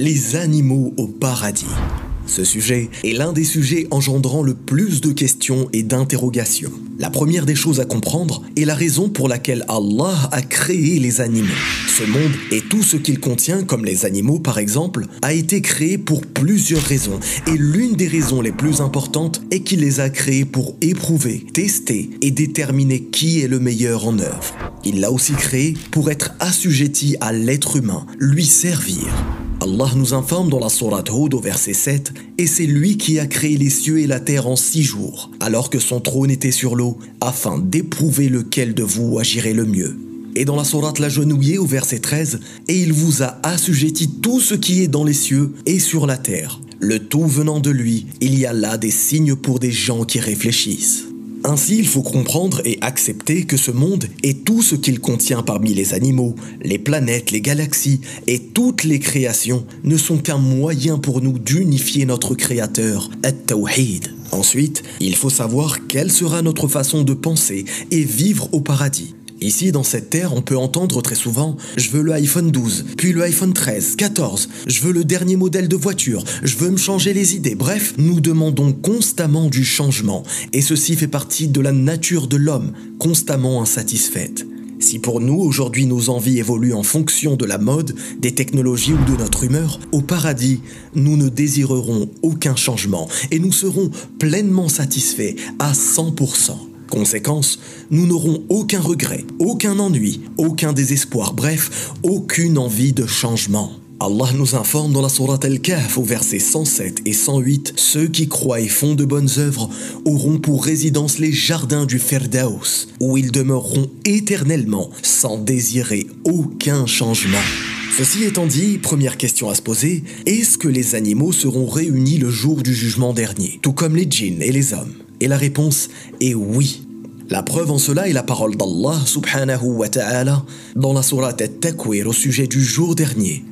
les animaux au paradis. Ce sujet est l'un des sujets engendrant le plus de questions et d'interrogations. La première des choses à comprendre est la raison pour laquelle Allah a créé les animaux. Ce monde et tout ce qu'il contient, comme les animaux par exemple, a été créé pour plusieurs raisons. Et l'une des raisons les plus importantes est qu'il les a créés pour éprouver, tester et déterminer qui est le meilleur en œuvre. Il l'a aussi créé pour être assujetti à l'être humain, lui servir. Allah nous informe dans la Sourate Hud au verset 7 Et c'est lui qui a créé les cieux et la terre en six jours, alors que son trône était sur l'eau, afin d'éprouver lequel de vous agirait le mieux. Et dans la Sourate L'agenouillé au verset 13 Et il vous a assujetti tout ce qui est dans les cieux et sur la terre. Le tout venant de lui, il y a là des signes pour des gens qui réfléchissent. Ainsi, il faut comprendre et accepter que ce monde et tout ce qu'il contient parmi les animaux, les planètes, les galaxies et toutes les créations ne sont qu'un moyen pour nous d'unifier notre Créateur, At-Tawhid. Ensuite, il faut savoir quelle sera notre façon de penser et vivre au paradis. Ici, dans cette terre, on peut entendre très souvent Je veux le iPhone 12, puis le iPhone 13, 14, je veux le dernier modèle de voiture, je veux me changer les idées. Bref, nous demandons constamment du changement, et ceci fait partie de la nature de l'homme, constamment insatisfaite. Si pour nous aujourd'hui nos envies évoluent en fonction de la mode, des technologies ou de notre humeur, au paradis, nous ne désirerons aucun changement et nous serons pleinement satisfaits à 100%. Conséquence, nous n'aurons aucun regret, aucun ennui, aucun désespoir, bref, aucune envie de changement. Allah nous informe dans la Sourate Al-Kahf au verset 107 et 108 Ceux qui croient et font de bonnes œuvres auront pour résidence les jardins du Ferdaus, où ils demeureront éternellement sans désirer aucun changement. Ceci étant dit, première question à se poser est-ce que les animaux seront réunis le jour du jugement dernier, tout comme les djinns et les hommes? Et la réponse est oui. La preuve en cela est la parole d'Allah subhanahu wa ta'ala dans la sourate At-Takwir au sujet du jour dernier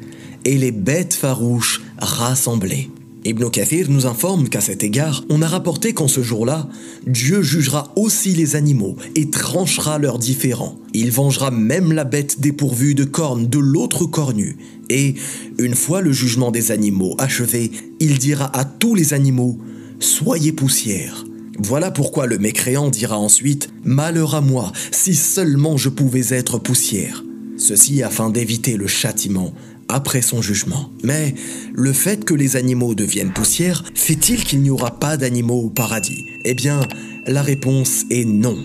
et les bêtes farouches rassemblées. Ibn Kathir nous informe qu'à cet égard, on a rapporté qu'en ce jour-là, Dieu jugera aussi les animaux et tranchera leurs différends. Il vengera même la bête dépourvue de cornes de l'autre cornu. Et, une fois le jugement des animaux achevé, il dira à tous les animaux Soyez poussière. Voilà pourquoi le mécréant dira ensuite Malheur à moi, si seulement je pouvais être poussière. Ceci afin d'éviter le châtiment après son jugement. Mais le fait que les animaux deviennent poussière fait-il qu'il n'y aura pas d'animaux au paradis? Eh bien, la réponse est non.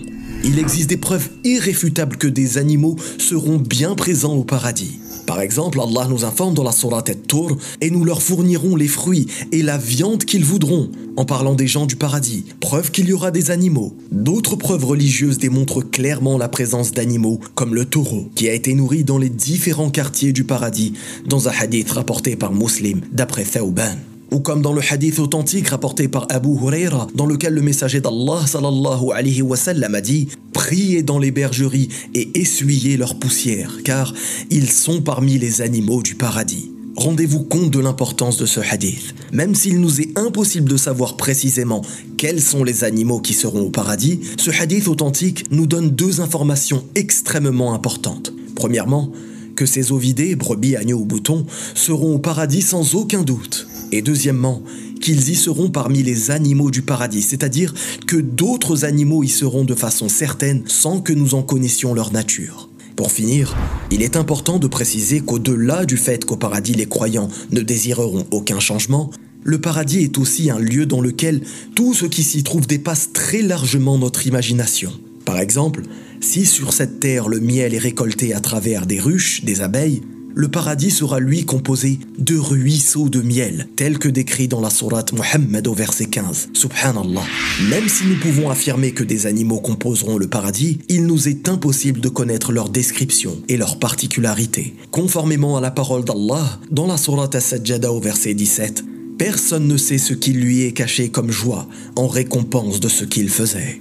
Il existe des preuves irréfutables que des animaux seront bien présents au paradis. Par exemple, Allah nous informe dans la Sourate At-Tur et nous leur fournirons les fruits et la viande qu'ils voudront, en parlant des gens du paradis, preuve qu'il y aura des animaux. D'autres preuves religieuses démontrent clairement la présence d'animaux, comme le taureau, qui a été nourri dans les différents quartiers du paradis, dans un hadith rapporté par Muslim, d'après Thauban ou comme dans le hadith authentique rapporté par Abu Huraira, dans lequel le messager d'Allah sallallahu alayhi wa sallam a dit Priez dans les bergeries et essuyez leur poussière, car ils sont parmi les animaux du paradis. Rendez-vous compte de l'importance de ce hadith. Même s'il nous est impossible de savoir précisément quels sont les animaux qui seront au paradis, ce hadith authentique nous donne deux informations extrêmement importantes. Premièrement, que ces ovidés, brebis, agneaux ou boutons, seront au paradis sans aucun doute. Et deuxièmement, qu'ils y seront parmi les animaux du paradis, c'est-à-dire que d'autres animaux y seront de façon certaine sans que nous en connaissions leur nature. Pour finir, il est important de préciser qu'au-delà du fait qu'au paradis les croyants ne désireront aucun changement, le paradis est aussi un lieu dans lequel tout ce qui s'y trouve dépasse très largement notre imagination. Par exemple, si sur cette terre le miel est récolté à travers des ruches, des abeilles, le paradis sera lui composé de ruisseaux de miel, tels que décrits dans la sourate Muhammad au verset 15. Subhanallah. Même si nous pouvons affirmer que des animaux composeront le paradis, il nous est impossible de connaître leur description et leurs particularités. Conformément à la parole d'Allah, dans la sourate As-Sajjada au verset 17, personne ne sait ce qui lui est caché comme joie en récompense de ce qu'il faisait.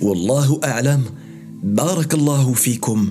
Wallahu a'lam. Barakallahu fikum.